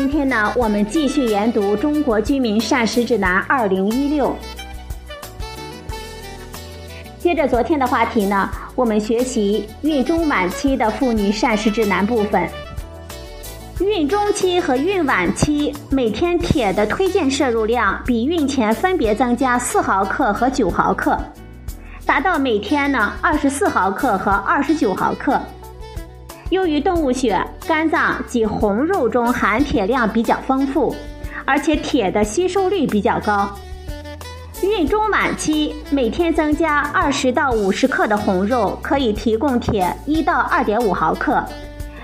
今天呢，我们继续研读《中国居民膳食指南（二零一六）》。接着昨天的话题呢，我们学习孕中晚期的妇女膳食指南部分。孕中期和孕晚期每天铁的推荐摄入量比孕前分别增加四毫克和九毫克。达到每天呢二十四毫克和二十九毫克。由于动物血、肝脏及红肉中含铁量比较丰富，而且铁的吸收率比较高，孕中晚期每天增加二十到五十克的红肉可以提供铁一到二点五毫克。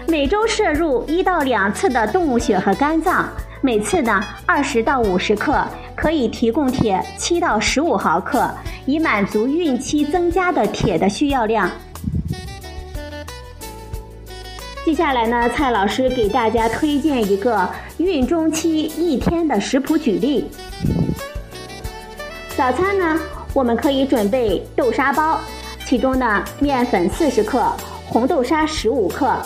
每周摄入一到两次的动物血和肝脏，每次呢二十到五十克，可以提供铁七到十五毫克。以满足孕期增加的铁的需要量。接下来呢，蔡老师给大家推荐一个孕中期一天的食谱举例。早餐呢，我们可以准备豆沙包，其中呢，面粉四十克，红豆沙十五克，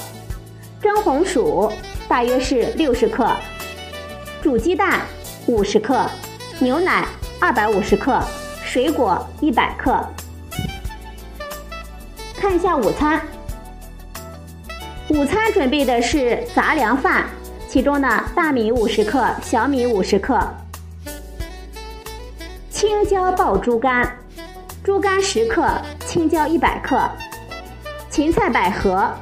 蒸红薯大约是六十克，煮鸡蛋五十克，牛奶二百五十克。水果一百克。看一下午餐，午餐准备的是杂粮饭，其中呢大米五十克，小米五十克，青椒爆猪肝，猪肝十克，青椒一百克，芹菜百合，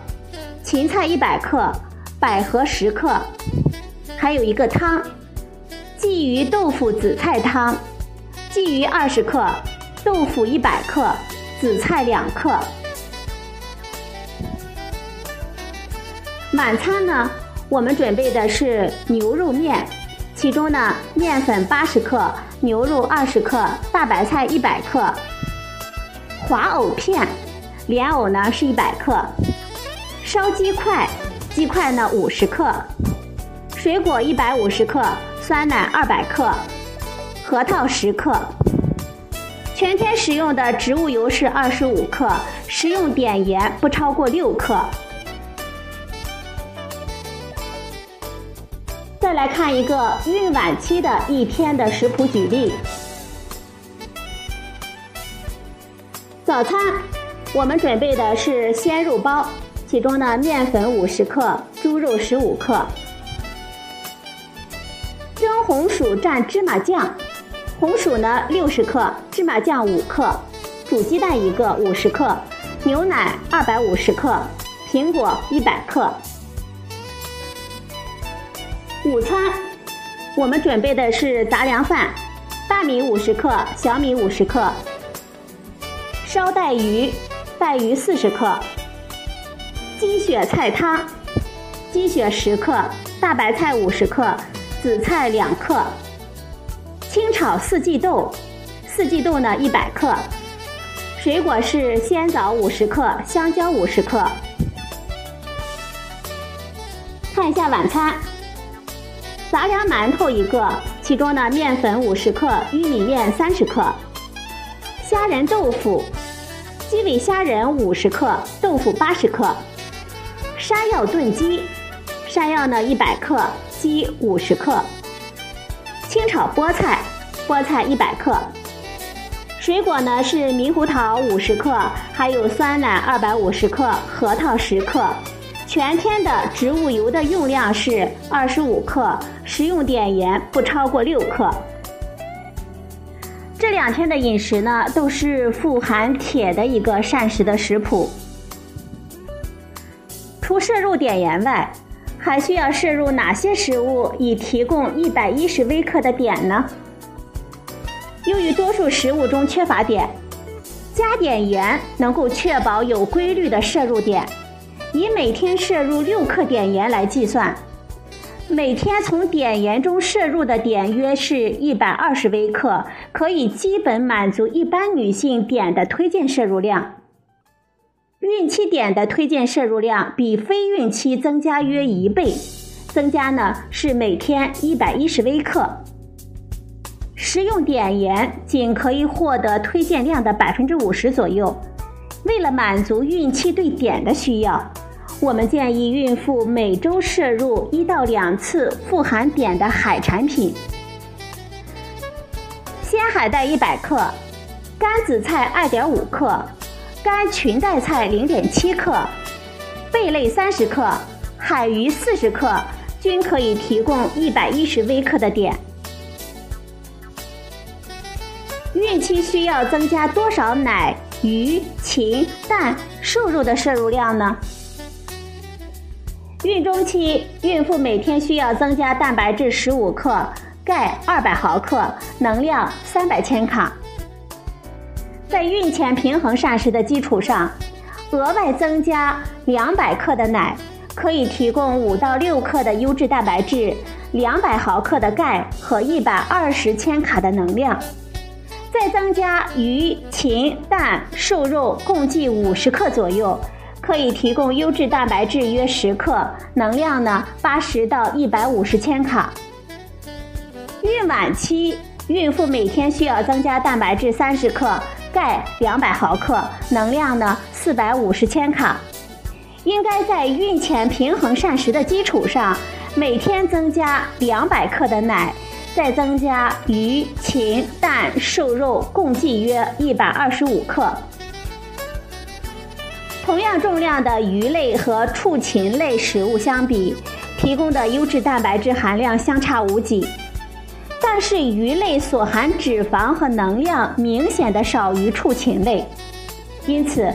芹菜一百克，百合十克，还有一个汤，鲫鱼豆腐紫菜汤。鲫鱼二十克，豆腐一百克，紫菜两克。晚餐呢，我们准备的是牛肉面，其中呢，面粉八十克，牛肉二十克，大白菜一百克，滑藕片，莲藕呢是一百克，烧鸡块，鸡块呢五十克，水果一百五十克，酸奶二百克。核桃十克，全天使用的植物油是二十五克，食用碘盐不超过六克。再来看一个孕晚期的一天的食谱举例。早餐我们准备的是鲜肉包，其中呢面粉五十克，猪肉十五克，蒸红薯蘸芝麻酱。红薯呢六十克，芝麻酱五克，煮鸡蛋一个五十克，牛奶二百五十克，苹果一百克。午餐我们准备的是杂粮饭，大米五十克，小米五十克，烧带鱼，带鱼四十克，鸡血菜汤，鸡血十克，大白菜五十克，紫菜两克。清炒四季豆，四季豆呢一百克，水果是鲜枣五十克，香蕉五十克。看一下晚餐，杂粮馒头一个，其中呢面粉五十克，玉米面三十克，虾仁豆腐，鸡尾虾仁五十克，豆腐八十克，山药炖鸡，山药呢一百克，鸡五十克。清炒菠菜，菠菜一百克。水果呢是猕猴桃五十克，还有酸奶二百五十克，核桃十克。全天的植物油的用量是二十五克，食用碘盐不超过六克。这两天的饮食呢都是富含铁的一个膳食的食谱。除摄入碘盐外，还需要摄入哪些食物以提供一百一十微克的碘呢？由于多数食物中缺乏碘，加碘盐能够确保有规律的摄入碘。以每天摄入六克碘盐来计算，每天从碘盐中摄入的碘约是一百二十微克，可以基本满足一般女性碘的推荐摄入量。孕期碘的推荐摄入量比非孕期增加约一倍，增加呢是每天一百一十微克。食用碘盐仅可以获得推荐量的百分之五十左右。为了满足孕期对碘的需要。我们建议孕妇每周摄入一到两次富含碘的海产品：鲜海带一百克，干紫菜二点五克，干裙带菜零点七克，贝类三十克，海鱼四十克，均可以提供一百一十微克的碘。孕期需要增加多少奶、鱼、禽、蛋、瘦肉的摄入量呢？孕中期，孕妇每天需要增加蛋白质十五克、钙二百毫克、能量三百千卡。在孕前平衡膳食的基础上，额外增加两百克的奶，可以提供五到六克的优质蛋白质、两百毫克的钙和一百二十千卡的能量。再增加鱼、禽、蛋、瘦肉，共计五十克左右。可以提供优质蛋白质约十克，能量呢八十到一百五十千卡。孕晚期孕妇每天需要增加蛋白质三十克，钙两百毫克，能量呢四百五十千卡。应该在孕前平衡膳食的基础上，每天增加两百克的奶，再增加鱼、禽、蛋、瘦肉，共计约一百二十五克。同样重量的鱼类和畜禽类食物相比，提供的优质蛋白质含量相差无几。但是鱼类所含脂肪和能量明显的少于畜禽类，因此，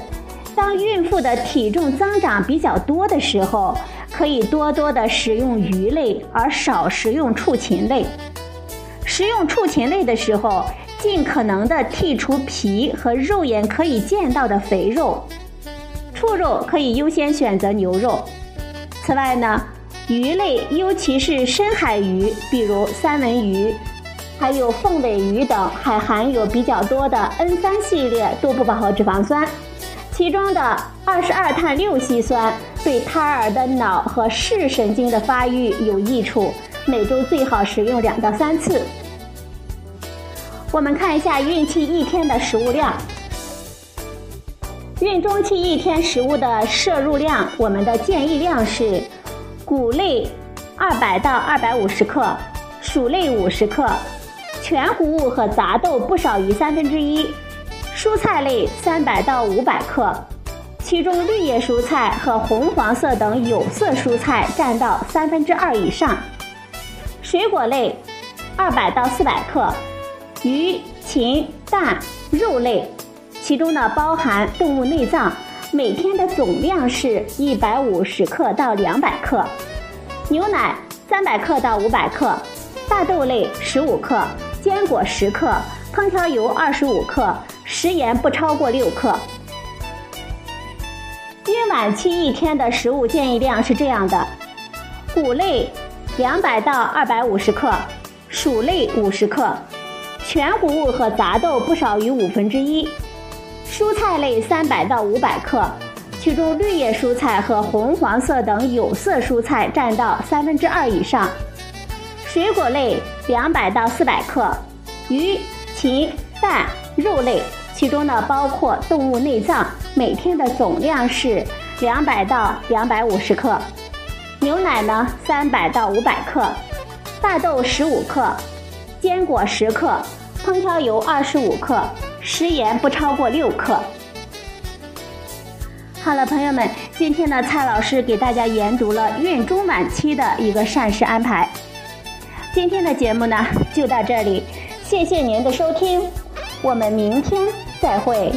当孕妇的体重增长比较多的时候，可以多多的食用鱼类，而少食用畜禽类。食用畜禽类的时候，尽可能的剔除皮和肉眼可以见到的肥肉。畜肉可以优先选择牛肉。此外呢，鱼类，尤其是深海鱼，比如三文鱼，还有凤尾鱼等，还含有比较多的 N 三系列多不饱和脂肪酸，其中的二十二碳六烯酸对胎儿的脑和视神经的发育有益处，每周最好食用两到三次。我们看一下孕期一天的食物量。孕中期一天食物的摄入量，我们的建议量是：谷类二百到二百五十克，薯类五十克，全谷物和杂豆不少于三分之一，蔬菜类三百到五百克，其中绿叶蔬菜和红黄色等有色蔬菜占到三分之二以上，水果类二百到四百克，鱼、禽、蛋、肉类。其中呢包含动物内脏，每天的总量是一百五十克到两百克，牛奶三百克到五百克，大豆类十五克，坚果十克，烹调油二十五克，食盐不超过六克。孕晚期一天的食物建议量是这样的：谷类两百到二百五十克，薯类五十克，全谷物和杂豆不少于五分之一。蔬菜类三百到五百克，其中绿叶蔬菜和红黄色等有色蔬菜占到三分之二以上。水果类两百到四百克，鱼、禽、蛋、肉类，其中呢包括动物内脏，每天的总量是两百到两百五十克。牛奶呢三百到五百克，大豆十五克，坚果十克，烹调油二十五克。食盐不超过六克。好了，朋友们，今天呢，蔡老师给大家研读了孕中晚期的一个膳食安排。今天的节目呢，就到这里，谢谢您的收听，我们明天再会。